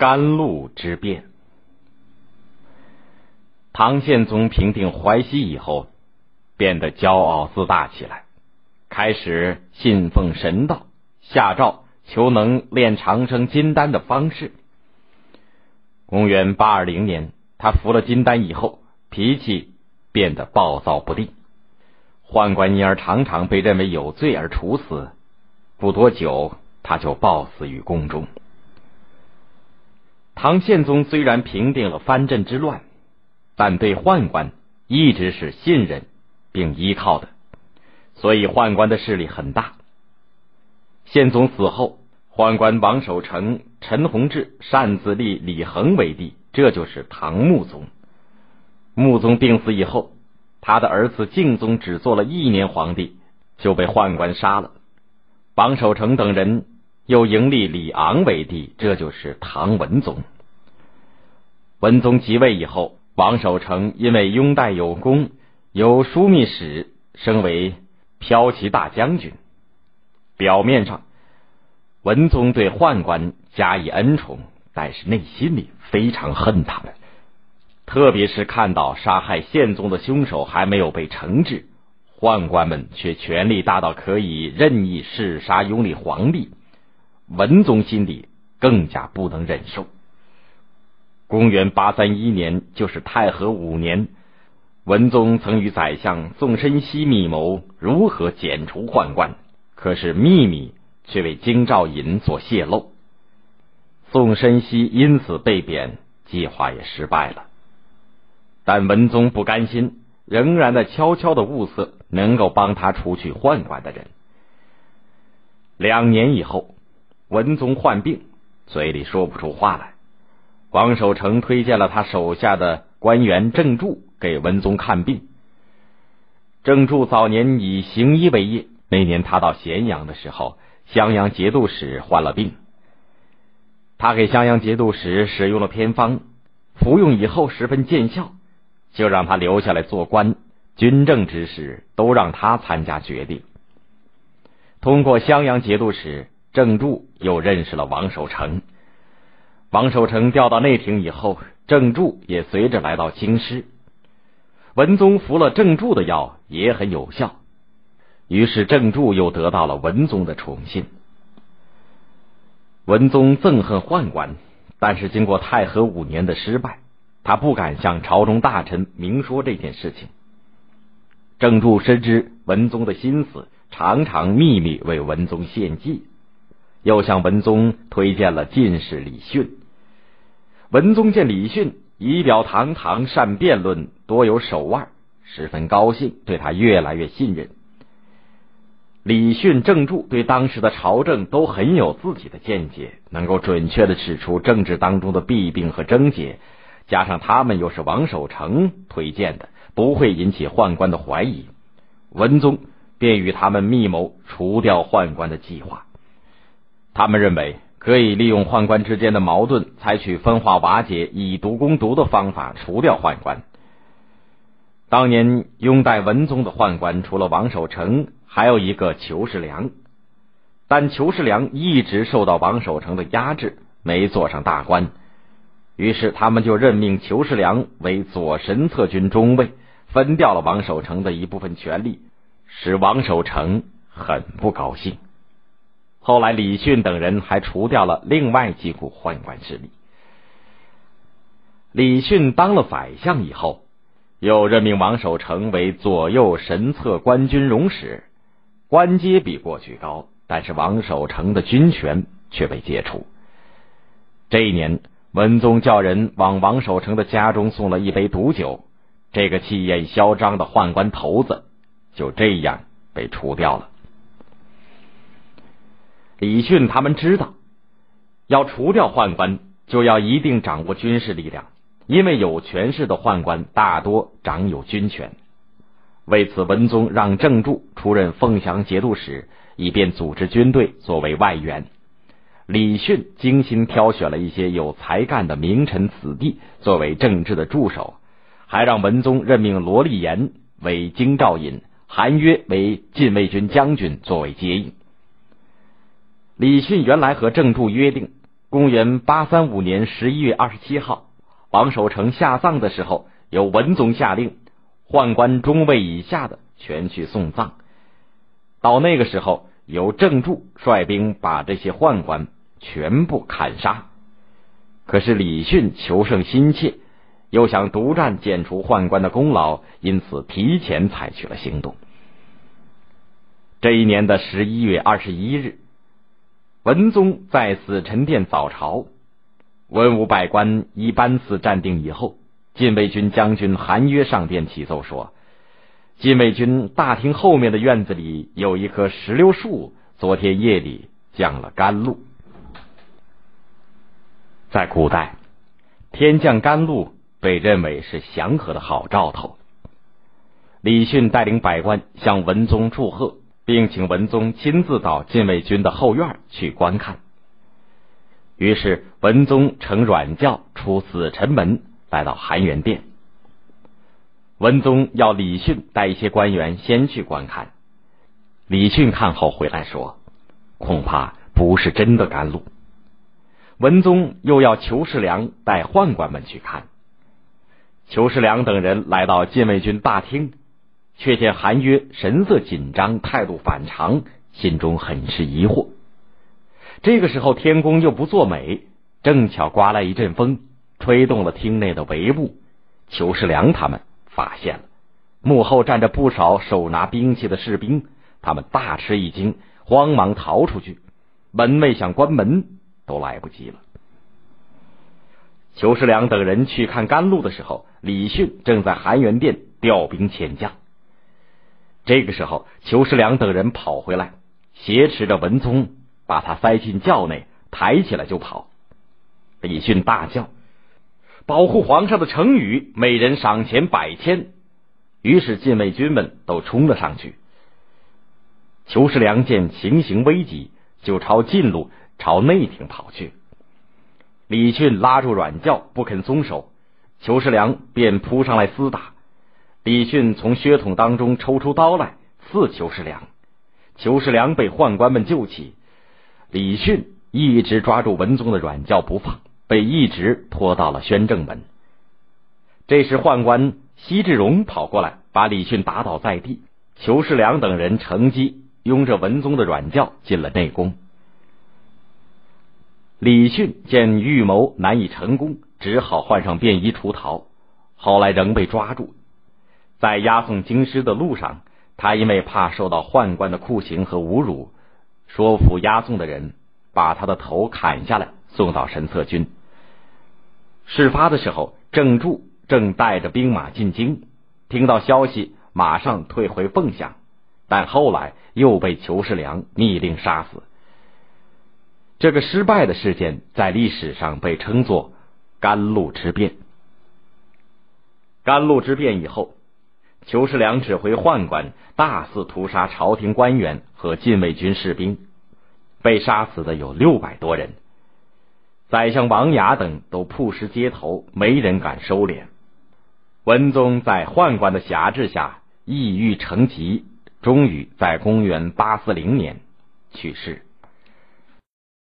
甘露之变。唐宪宗平定淮西以后，变得骄傲自大起来，开始信奉神道，下诏求能炼长生金丹的方式。公元八二零年，他服了金丹以后，脾气变得暴躁不定。宦官因而常常被认为有罪而处死，不多久他就暴死于宫中。唐宪宗虽然平定了藩镇之乱，但对宦官一直是信任并依靠的，所以宦官的势力很大。宪宗死后，宦官王守成、陈弘志擅自立李恒为帝，这就是唐穆宗。穆宗病死以后。他的儿子敬宗只做了一年皇帝，就被宦官杀了。王守成等人又迎立李昂为帝，这就是唐文宗。文宗即位以后，王守成因为拥戴有功，由枢密使升为骠骑大将军。表面上，文宗对宦官加以恩宠，但是内心里非常恨他们。特别是看到杀害宪宗的凶手还没有被惩治，宦官们却权力大到可以任意弑杀拥立皇帝，文宗心里更加不能忍受。公元八三一年，就是太和五年，文宗曾与宰相宋申锡密谋如何剪除宦官，可是秘密却为京兆尹所泄露，宋申锡因此被贬，计划也失败了。但文宗不甘心，仍然在悄悄的物色能够帮他除去宦官的人。两年以后，文宗患病，嘴里说不出话来。王守成推荐了他手下的官员郑注给文宗看病。郑注早年以行医为业，那年他到咸阳的时候，襄阳节度使患了病，他给襄阳节度使使用了偏方，服用以后十分见效。就让他留下来做官，军政之事都让他参加决定。通过襄阳节度使郑注，又认识了王守成。王守成调到内廷以后，郑注也随着来到京师。文宗服了郑注的药也很有效，于是郑注又得到了文宗的宠信。文宗憎恨宦官，但是经过太和五年的失败。他不敢向朝中大臣明说这件事情。郑注深知文宗的心思，常常秘密为文宗献计，又向文宗推荐了进士李训。文宗见李训仪表堂堂，善辩论，多有手腕，十分高兴，对他越来越信任。李训、郑注对当时的朝政都很有自己的见解，能够准确的指出政治当中的弊病和症结。加上他们又是王守成推荐的，不会引起宦官的怀疑。文宗便与他们密谋除掉宦官的计划。他们认为可以利用宦官之间的矛盾，采取分化瓦解、以毒攻毒的方法除掉宦官。当年拥戴文宗的宦官，除了王守成，还有一个裘世良，但裘世良一直受到王守成的压制，没做上大官。于是，他们就任命裘世良为左神策军中尉，分掉了王守成的一部分权力，使王守成很不高兴。后来，李训等人还除掉了另外几股宦官势力。李训当了宰相以后，又任命王守成为左右神策官军容使，官阶比过去高，但是王守成的军权却被解除。这一年。文宗叫人往王守成的家中送了一杯毒酒，这个气焰嚣张的宦官头子就这样被除掉了。李训他们知道，要除掉宦官，就要一定掌握军事力量，因为有权势的宦官大多掌有军权。为此，文宗让郑注出任凤翔节度使，以便组织军队作为外援。李训精心挑选了一些有才干的名臣子弟作为政治的助手，还让文宗任命罗立言为京兆尹，韩约为禁卫军将军作为接应。李训原来和郑注约定，公元八三五年十一月二十七号，王守成下葬的时候，由文宗下令，宦官中尉以下的全去送葬。到那个时候，由郑注率兵把这些宦官全部砍杀。可是李训求胜心切，又想独占剪除宦官的功劳，因此提前采取了行动。这一年的十一月二十一日，文宗在此沉殿早朝，文武百官一班次站定以后，禁卫军将军韩约上殿启奏说：“禁卫军大厅后面的院子里有一棵石榴树，昨天夜里降了甘露。在古代，天降甘露被认为是祥和的好兆头。李训带领百官向文宗祝贺。”并请文宗亲自到禁卫军的后院去观看。于是文宗乘软轿出紫城门，来到含元殿。文宗要李训带一些官员先去观看。李训看后回来说：“恐怕不是真的甘露。”文宗又要裘世良带宦官们去看。裘世良等人来到禁卫军大厅。却见韩约神色紧张，态度反常，心中很是疑惑。这个时候，天公又不作美，正巧刮来一阵风，吹动了厅内的帷幕。裘世良他们发现了，幕后站着不少手拿兵器的士兵，他们大吃一惊，慌忙逃出去。门卫想关门都来不及了。裘世良等人去看甘露的时候，李迅正在含元殿调兵遣将。这个时候，裘世良等人跑回来，挟持着文宗，把他塞进轿内，抬起来就跑。李训大叫：“保护皇上的成语，每人赏钱百千！”于是禁卫军们都冲了上去。裘世良见情形危急，就朝近路、朝内廷跑去。李训拉住软轿，不肯松手，裘世良便扑上来厮打。李训从靴筒当中抽出刀来刺裘世良，裘世良被宦官们救起。李训一直抓住文宗的软轿不放，被一直拖到了宣政门。这时宦官西志荣跑过来，把李训打倒在地。裘世良等人乘机拥着文宗的软轿进了内宫。李训见预谋难以成功，只好换上便衣出逃。后来仍被抓住。在押送京师的路上，他因为怕受到宦官的酷刑和侮辱，说服押送的人把他的头砍下来送到神策军。事发的时候，郑注正带着兵马进京，听到消息，马上退回凤翔，但后来又被裘世良密令杀死。这个失败的事件在历史上被称作甘露之变。甘露之变以后。裘世良指挥宦官大肆屠杀朝廷官员和禁卫军士兵，被杀死的有六百多人。宰相王雅等都曝尸街头，没人敢收敛。文宗在宦官的辖制下，抑郁成疾，终于在公元八四零年去世。